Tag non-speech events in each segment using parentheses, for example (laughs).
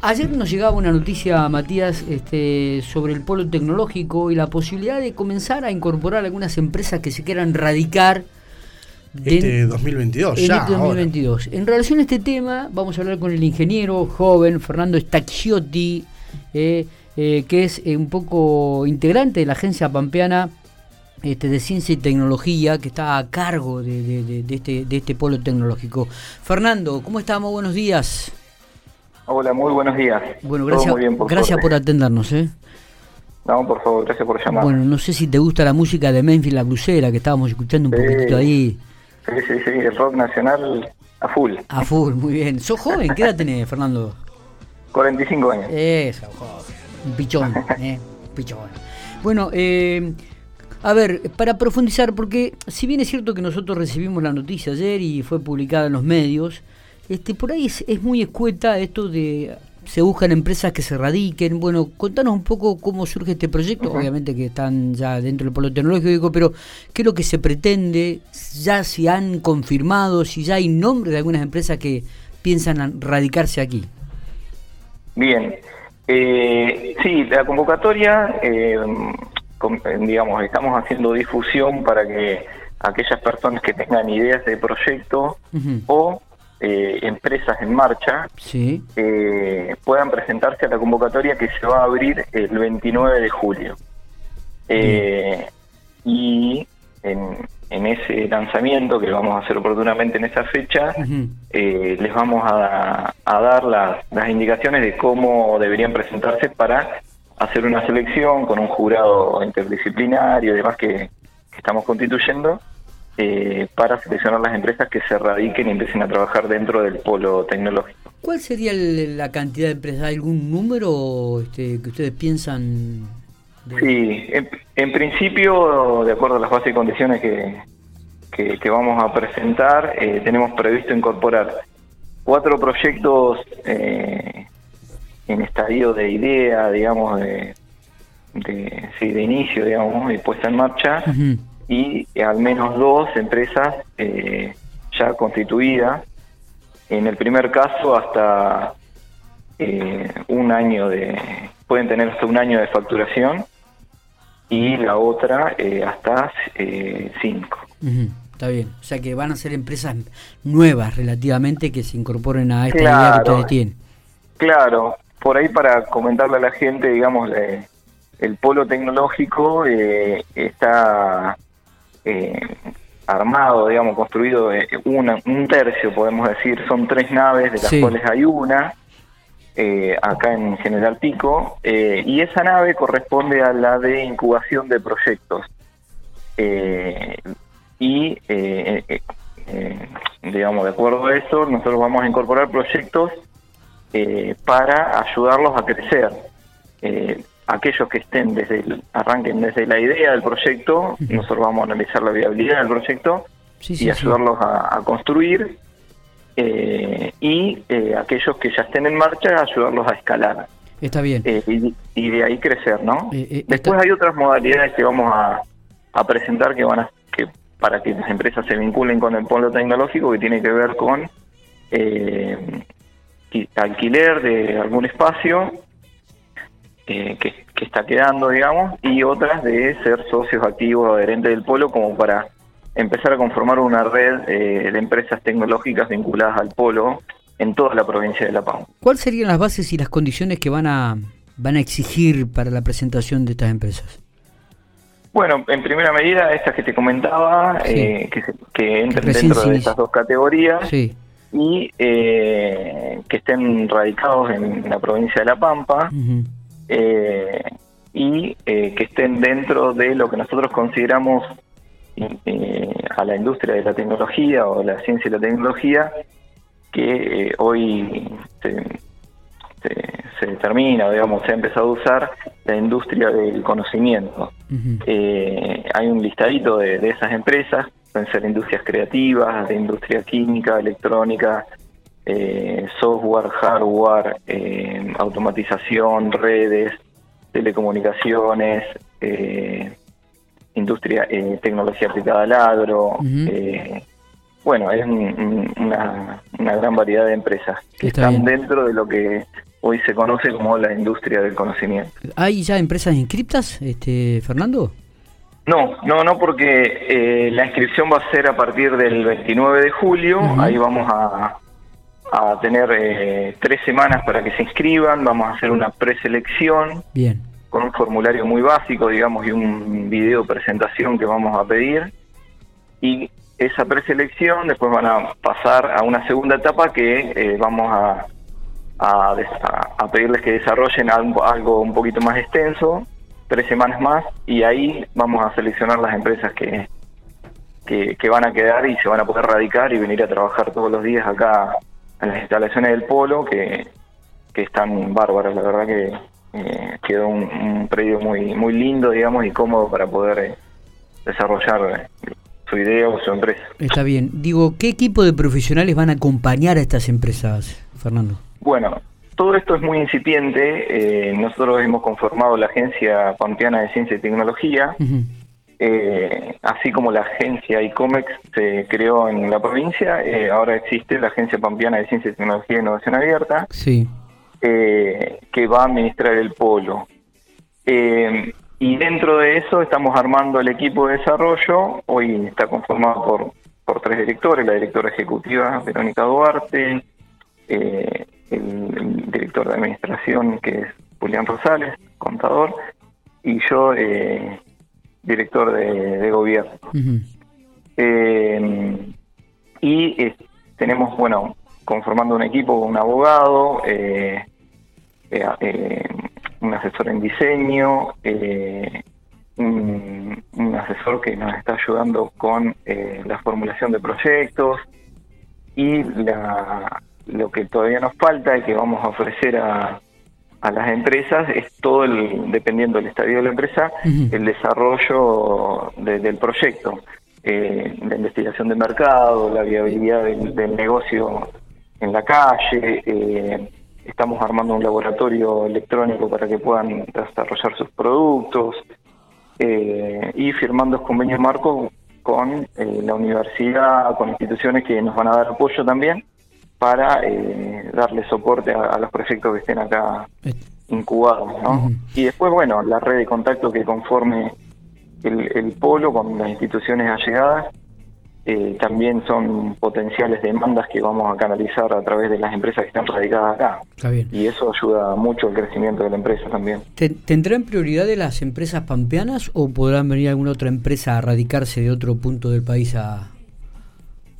Ayer nos llegaba una noticia, Matías, este, sobre el polo tecnológico y la posibilidad de comenzar a incorporar algunas empresas que se quieran radicar. Este 2022, en ya. este 2022. En relación a este tema, vamos a hablar con el ingeniero joven Fernando Stacchiotti, eh, eh, que es eh, un poco integrante de la agencia pampeana este, de ciencia y tecnología que está a cargo de, este, de este polo tecnológico. Fernando, ¿cómo estamos? Buenos días. Hola, muy buenos días. Bueno, gracias, por, gracias por atendernos. ¿eh? No, por favor, gracias por llamar. Bueno, no sé si te gusta la música de Memphis La Blusera, que estábamos escuchando un poquitito ahí. Sí, sí, sí, el rock nacional a full. A full, muy bien. ¿Sos joven? ¿Qué edad tenés, Fernando? 45 años. Eso, joven. Un pichón, (laughs) ¿eh? pichón. Bueno, eh, a ver, para profundizar, porque si bien es cierto que nosotros recibimos la noticia ayer y fue publicada en los medios, este, por ahí es, muy escueta esto de se buscan empresas que se radiquen. Bueno, contanos un poco cómo surge este proyecto, obviamente que están ya dentro del polo tecnológico, pero qué es lo que se pretende, ya si han confirmado, si ya hay nombre de algunas empresas que piensan radicarse aquí. Bien, eh, sí, la convocatoria, eh, digamos, estamos haciendo difusión para que aquellas personas que tengan ideas de proyecto o eh, empresas en marcha eh, puedan presentarse a la convocatoria que se va a abrir el 29 de julio. Eh, y en, ese lanzamiento que vamos a hacer oportunamente en esa fecha, les vamos a, dar las, las indicaciones de cómo deberían presentarse para hacer una selección con un jurado interdisciplinario y demás que estamos constituyendo eh, para seleccionar las empresas que se radiquen y empiecen a trabajar dentro del polo tecnológico. ¿Cuál sería la cantidad de empresas? ¿Hay algún número este, que ustedes piensan? Sí, en, principio, de acuerdo a las bases y condiciones que, que, vamos a presentar, eh, tenemos previsto incorporar cuatro proyectos eh, en estadio de idea, digamos, de, de, sí, de inicio, digamos, y puesta en marcha y al menos dos empresas eh, ya constituidas. En el primer caso hasta eh, un año de, pueden tener hasta un año de facturación y la otra eh, hasta cinco. Está bien, o sea que van a ser empresas nuevas relativamente que se incorporen a esta idea que ustedes tienen. Claro, por ahí para comentarle a la gente, digamos, el polo tecnológico está eh, armado, digamos, construido eh, un tercio, podemos decir, son tres naves, de las cuales hay una, eh, acá en General Pico, y esa nave corresponde a la de incubación de proyectos. y, digamos, de acuerdo a eso, nosotros vamos a incorporar proyectos para ayudarlos a crecer aquellos que estén desde el, arranquen desde la idea del proyecto, nosotros vamos a analizar la viabilidad del proyecto y ayudarlos a, construir, eh, y eh, aquellos que ya estén en marcha, ayudarlos a escalar. Está bien. Eh, y, de ahí crecer, ¿no? Después hay otras modalidades que vamos a, presentar que van a que para que las empresas se vinculen con el polo tecnológico que tiene que ver con alquiler de algún espacio que, está quedando, digamos, y otras de ser socios activos adherentes del polo como para empezar a conformar una red eh, de empresas tecnológicas vinculadas al polo en toda la provincia de La Pampa. ¿Cuáles serían las bases y las condiciones que van a, van a exigir para la presentación de estas empresas? Bueno, en primera medida, estas que te comentaba, eh, que, que, entren dentro de estas dos categorías y eh, que estén radicados en la provincia de La Pampa. Eh, y eh, que estén dentro de lo que nosotros consideramos eh, a la industria de la tecnología o la ciencia y la tecnología, que hoy se, se, determina, digamos, se ha empezado a usar la industria del conocimiento. hay un listadito de, de esas empresas, pueden ser industrias creativas, de industria química, electrónica, eh, software, hardware, eh, automatización, redes, telecomunicaciones, eh, industria, tecnología aplicada al agro. bueno, es una, gran variedad de empresas que están dentro de lo que hoy se conoce como la industria del conocimiento. ¿Hay ya empresas inscriptas, este, Fernando? No, no, no, porque eh, la inscripción va a ser a partir del 29 de julio. Ahí vamos a, a tener eh, tres semanas para que se inscriban. Vamos a hacer una preselección. Bien. Con un formulario muy básico, digamos, y un video presentación que vamos a pedir. Y esa preselección después van a pasar a una segunda etapa que eh, vamos a, a, pedirles que desarrollen algo, algo un poquito más extenso tres semanas más y ahí vamos a seleccionar las empresas que, que, van a quedar y se van a poder radicar y venir a trabajar todos los días acá en las instalaciones del polo que, que están bárbaras, la verdad que eh, quedó un, predio muy muy lindo, digamos, y cómodo para poder eh, desarrollar eh, su idea o su empresa. Está bien. Digo, ¿qué equipo de profesionales van a acompañar a estas empresas, Fernando? Bueno, todo esto es muy incipiente. Eh, nosotros hemos conformado la Agencia Pampeana de Ciencia y Tecnología. Eh, así como la agencia ICOMEX se creó en la provincia, eh, ahora existe la Agencia Pampeana de Ciencia y Tecnología e Innovación Abierta, sí. que va a administrar el polo. y dentro de eso estamos armando el equipo de desarrollo. Hoy está conformado por, por tres directores, la directora ejecutiva Verónica Duarte, eh, el, director de administración, que es Julián Rosales, contador, y yo, eh, director de, gobierno. Eh, y tenemos, bueno, conformando un equipo, un abogado, eh, un asesor en diseño, un, un, asesor que nos está ayudando con la formulación de proyectos y la lo que todavía nos falta y que vamos a ofrecer a, a las empresas es todo el, dependiendo del estadio de la empresa, el desarrollo del proyecto, eh, la investigación de mercado, la viabilidad del, negocio en la calle, eh, estamos armando un laboratorio electrónico para que puedan desarrollar sus productos eh, y firmando convenios marcos con la universidad, con instituciones que nos van a dar apoyo también para eh, darle soporte a, los proyectos que estén acá incubados. ¿no? Y después, bueno, la red de contacto que conforme el, polo con las instituciones allegadas eh, también son potenciales demandas que vamos a canalizar a través de las empresas que están radicadas acá. Y eso ayuda mucho al crecimiento de la empresa también. ¿Tendrán prioridad de las empresas pampeanas o podrán venir alguna otra empresa a radicarse de otro punto del país a,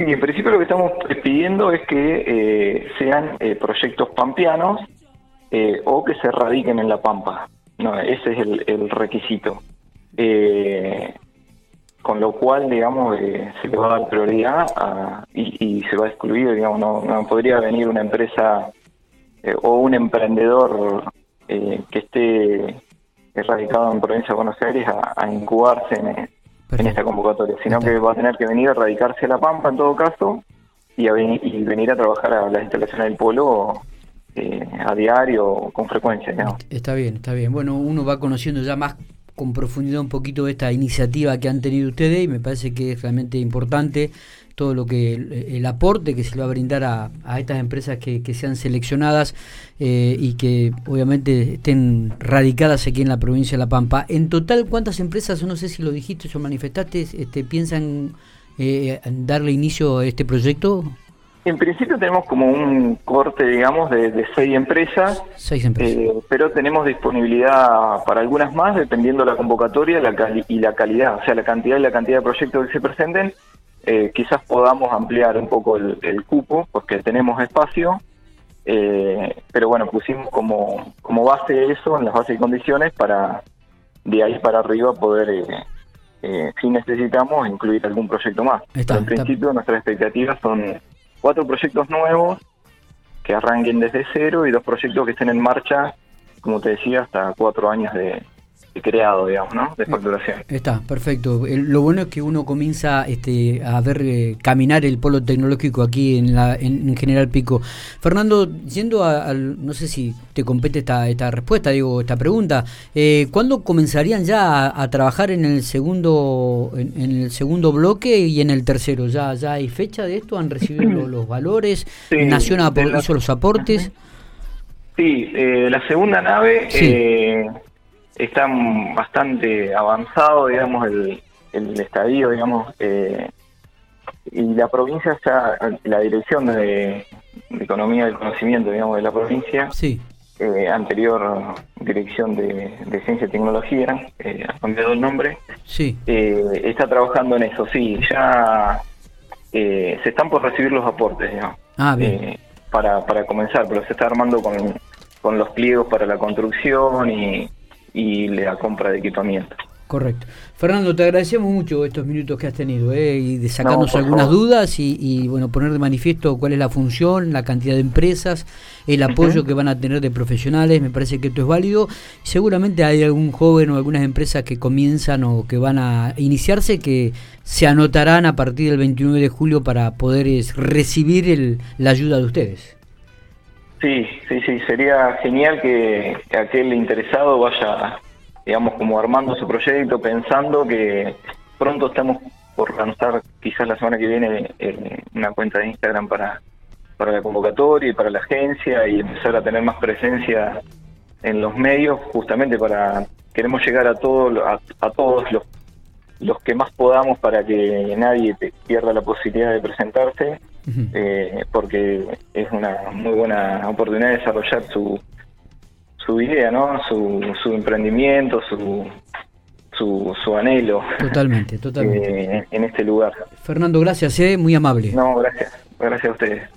Sí, en principio lo que estamos pidiendo es que eh, sean eh, proyectos pampeanos eh, o que se radiquen en La Pampa. No, ese es el, requisito. con lo cual, digamos, se le va a dar prioridad y, se va a excluir, digamos, no, podría venir una empresa o un emprendedor que esté radicado en provincia de Buenos Aires a, a incubarse en, en esta convocatoria, sino que va a tener que venir a radicarse a La Pampa en todo caso y, a venir, y venir a trabajar a las instalaciones del polo eh, a diario con frecuencia. Está bien, está bien. Bueno, uno va conociendo ya más con profundidad un poquito esta iniciativa que han tenido ustedes y me parece que es realmente importante todo lo que el, aporte que se le va a brindar a, estas empresas que, sean seleccionadas eh, y que obviamente estén radicadas aquí en la provincia de La Pampa. En total, ¿cuántas empresas, no sé si lo dijiste o manifestaste, este, piensan eh, darle inicio a este proyecto? En principio tenemos como un corte, digamos, de, seis empresas. Seis empresas. Eh, pero tenemos disponibilidad para algunas más, dependiendo de la convocatoria y la calidad, o sea, la cantidad y la cantidad de proyectos que se presenten. Eh, quizás podamos ampliar un poco el, cupo, porque tenemos espacio. Eh, pero bueno, pusimos como, como base eso, en las bases y condiciones, para de ahí para arriba poder si necesitamos, incluir algún proyecto más. en principio, nuestras expectativas son cuatro proyectos nuevos que arranquen desde cero y dos proyectos que estén en marcha, como te decía, hasta cuatro años de, creado, digamos, ¿no? De facturación. Está, perfecto. lo bueno es que uno comienza este, a ver eh, caminar el polo tecnológico aquí en, la, en, General Pico. Fernando, yendo al, no sé si te compete esta, esta respuesta, digo, esta pregunta, eh, ¿cuándo comenzarían ya a, trabajar en el segundo en, el segundo bloque y en el tercero? ¿Ya, ya hay fecha de esto? ¿Han recibido los, valores? Sí, ¿Nación hizo los aportes? Sí, eh, la segunda nave eh, está bastante avanzado, digamos, el, el estadio, digamos, eh, y la provincia está, la dirección de, Economía del Conocimiento, digamos, de la provincia, sí. anterior dirección de, Ciencia y Tecnología, ha cambiado el nombre, sí. está trabajando en eso, sí, ya se están por recibir los aportes, digamos. Ah, bien para, para comenzar, pero se está armando con, con los pliegos para la construcción y, y la compra de equipamiento. Correcto. Fernando, te agradecemos mucho estos minutos que has tenido ¿eh? y de sacarnos algunas dudas y, bueno poner de manifiesto cuál es la función, la cantidad de empresas, el apoyo que van a tener de profesionales. Me parece que esto es válido. Seguramente hay algún joven o algunas empresas que comienzan o que van a iniciarse que se anotarán a partir del 29 de julio para poder recibir el, la ayuda de ustedes. Sí, sí, sí. Sería genial que aquel interesado vaya digamos, como armando su proyecto, pensando que pronto estamos por lanzar, quizás la semana que viene, una cuenta de Instagram para, para la convocatoria y para la agencia y empezar a tener más presencia en los medios, justamente para, queremos llegar a, todo, a, todos los, los que más podamos para que nadie te pierda la posibilidad de presentarse, eh, porque es una muy buena oportunidad de desarrollar su, su idea, ¿no? Su, su emprendimiento, su, su, su anhelo. Totalmente, totalmente. Eh, en este lugar. Fernando, gracias, ¿eh? muy amable. No, gracias. Gracias a ustedes.